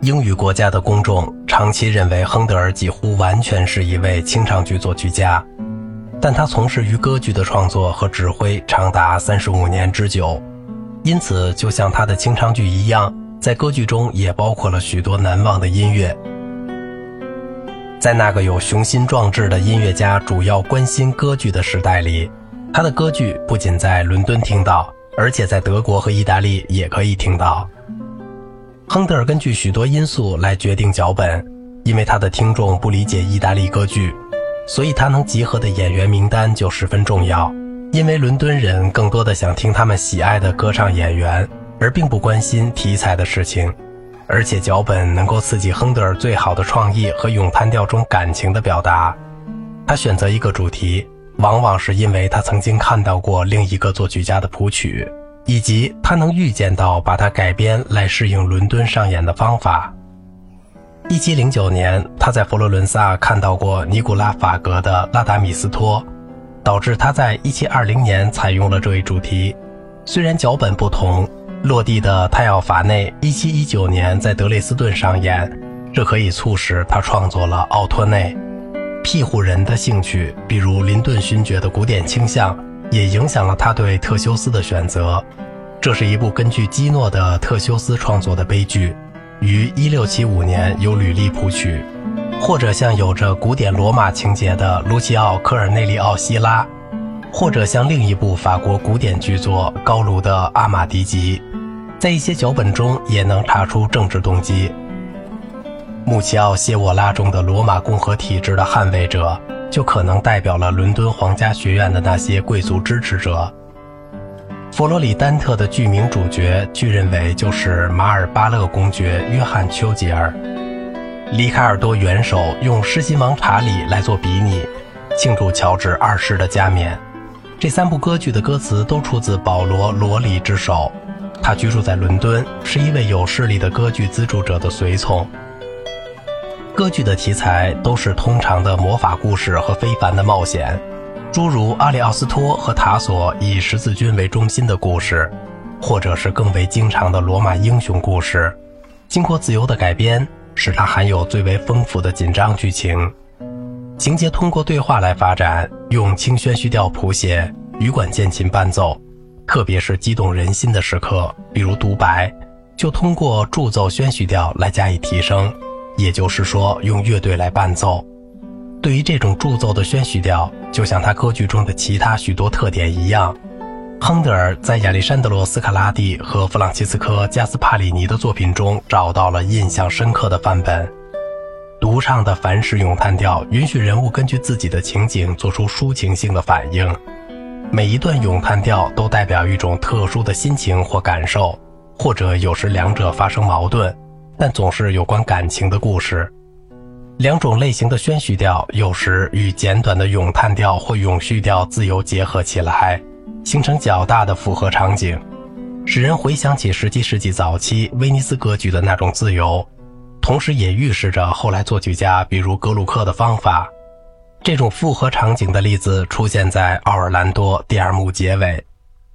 英语国家的公众长期认为亨德尔几乎完全是一位清唱剧作曲家，但他从事于歌剧的创作和指挥长达三十五年之久，因此就像他的清唱剧一样，在歌剧中也包括了许多难忘的音乐。在那个有雄心壮志的音乐家主要关心歌剧的时代里，他的歌剧不仅在伦敦听到，而且在德国和意大利也可以听到。亨德尔根据许多因素来决定脚本，因为他的听众不理解意大利歌剧，所以他能集合的演员名单就十分重要。因为伦敦人更多的想听他们喜爱的歌唱演员，而并不关心题材的事情。而且脚本能够刺激亨德尔最好的创意和咏叹调中感情的表达。他选择一个主题，往往是因为他曾经看到过另一个作曲家的谱曲。以及他能预见到把它改编来适应伦敦上演的方法。一七零九年，他在佛罗伦萨看到过尼古拉法格的《拉达米斯托》，导致他在一七二零年采用了这一主题。虽然脚本不同，落地的泰奥法内一七一九年在德累斯顿上演，这可以促使他创作了《奥托内》。庇护人的兴趣，比如林顿勋爵的古典倾向。也影响了他对特修斯的选择。这是一部根据基诺的特修斯创作的悲剧，于1675年由吕利谱曲，或者像有着古典罗马情节的卢奇奥·科尔内利奥·希拉，或者像另一部法国古典剧作高卢的《阿玛迪吉》。在一些脚本中也能查出政治动机。穆奇奥·谢沃拉中的罗马共和体制的捍卫者。就可能代表了伦敦皇家学院的那些贵族支持者。佛罗里丹特的剧名主角，据认为就是马尔巴勒公爵约翰·丘吉尔。里卡尔多元首用狮心王查理来做比拟，庆祝乔治二世的加冕。这三部歌剧的歌词都出自保罗·罗里之手。他居住在伦敦，是一位有势力的歌剧资助者的随从。歌剧的题材都是通常的魔法故事和非凡的冒险，诸如阿里奥斯托和塔索以十字军为中心的故事，或者是更为经常的罗马英雄故事。经过自由的改编，使它含有最为丰富的紧张剧情。情节通过对话来发展，用轻宣叙调谱写，羽管键琴伴奏，特别是激动人心的时刻，比如独白，就通过助奏宣叙调来加以提升。也就是说，用乐队来伴奏。对于这种助奏的宣叙调，就像他歌剧中的其他许多特点一样，亨德尔在亚历山德罗·斯卡拉蒂和弗朗西斯科·加斯帕里尼的作品中找到了印象深刻的范本。独唱的凡式咏叹调允许人物根据自己的情景做出抒情性的反应，每一段咏叹调都代表一种特殊的心情或感受，或者有时两者发生矛盾。但总是有关感情的故事。两种类型的宣叙调有时与简短的咏叹调或咏叙调自由结合起来，形成较大的复合场景，使人回想起17世纪早期威尼斯歌剧的那种自由，同时也预示着后来作曲家比如格鲁克的方法。这种复合场景的例子出现在奥尔兰多第二幕结尾，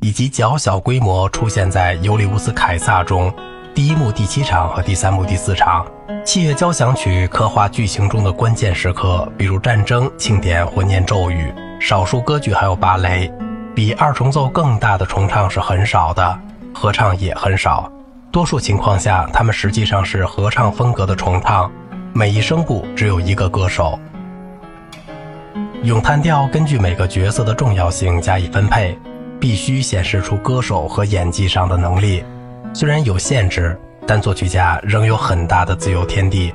以及较小规模出现在尤利乌斯凯撒中。第一幕第七场和第三幕第四场，器乐交响曲刻画剧情中的关键时刻，比如战争、庆典或念咒语。少数歌剧还有芭蕾，比二重奏更大的重唱是很少的，合唱也很少。多数情况下，他们实际上是合唱风格的重唱，每一声部只有一个歌手。咏叹调根据每个角色的重要性加以分配，必须显示出歌手和演技上的能力。虽然有限制，但作曲家仍有很大的自由天地。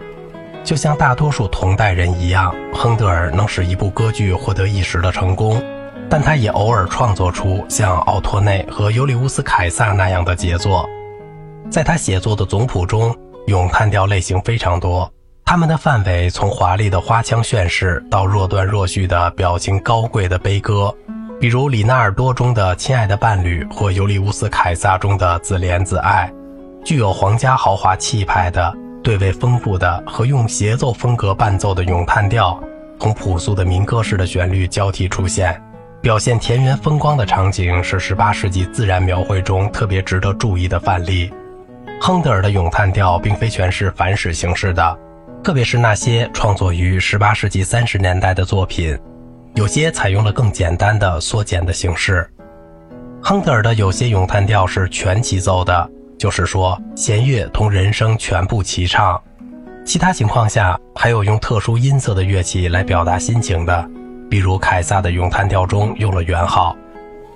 就像大多数同代人一样，亨德尔能使一部歌剧获得一时的成功，但他也偶尔创作出像《奥托内》和《尤利乌斯·凯撒》那样的杰作。在他写作的总谱中，咏叹调类型非常多，他们的范围从华丽的花腔炫饰到若断若续的表情高贵的悲歌。比如《里纳尔多》中的“亲爱的伴侣”或《尤利乌斯·凯撒》中的“自怜自爱”，具有皇家豪华气派的、对位丰富的和用协奏风格伴奏的咏叹调，同朴素的民歌式的旋律交替出现，表现田园风光的场景是18世纪自然描绘中特别值得注意的范例。亨德尔的咏叹调并非全是反史形式的，特别是那些创作于18世纪30年代的作品，有些采用了更简单的缩减的形式。亨德尔的有些咏叹调是全齐奏的，就是说弦乐同人声全部齐唱；其他情况下还有用特殊音色的乐器来表达心情的，比如凯撒的咏叹调中用了圆号。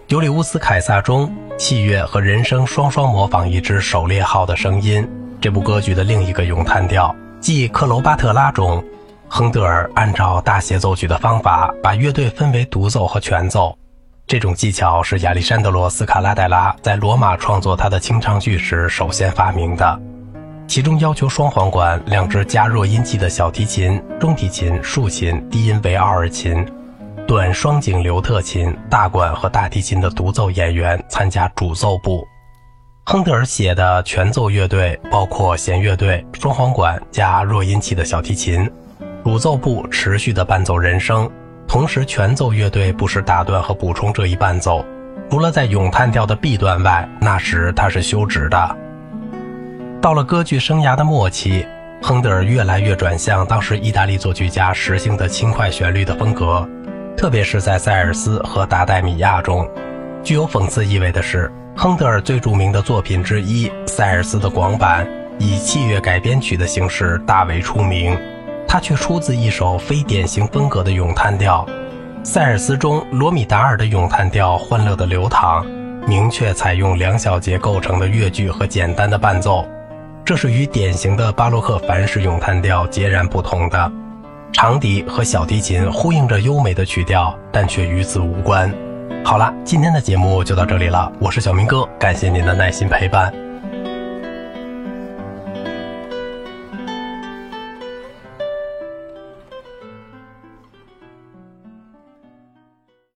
尤里乌斯·凯撒中，器乐和人声双双模仿一支狩猎号的声音。这部歌剧的另一个咏叹调，即《克罗巴特拉》中，亨德尔按照大协奏曲的方法，把乐队分为独奏和全奏。这种技巧是亚历山德罗·斯卡拉戴拉在罗马创作他的清唱剧时首先发明的。其中要求双簧管、两只加弱音器的小提琴、中提琴、竖琴、低音维奥尔琴。短双颈刘特琴、大管和大提琴的独奏演员参加主奏部。亨德尔写的全奏乐队包括弦乐队、双簧管加弱音器的小提琴，主奏部持续的伴奏人声，同时全奏乐队不时打断和补充这一伴奏。除了在咏叹调的 B 段外，那时他是休止的。到了歌剧生涯的末期，亨德尔越来越转向当时意大利作曲家实行的轻快旋律的风格。特别是在塞尔斯和达代米亚中，具有讽刺意味的是，亨德尔最著名的作品之一——塞尔斯的广版，以器乐改编曲的形式大为出名。它却出自一首非典型风格的咏叹调。塞尔斯中，罗米达尔的咏叹调欢乐的流淌，明确采用两小节构成的乐句和简单的伴奏，这是与典型的巴洛克凡式咏叹调截然不同的。长笛和小提琴呼应着优美的曲调，但却与此无关。好了，今天的节目就到这里了，我是小明哥，感谢您的耐心陪伴。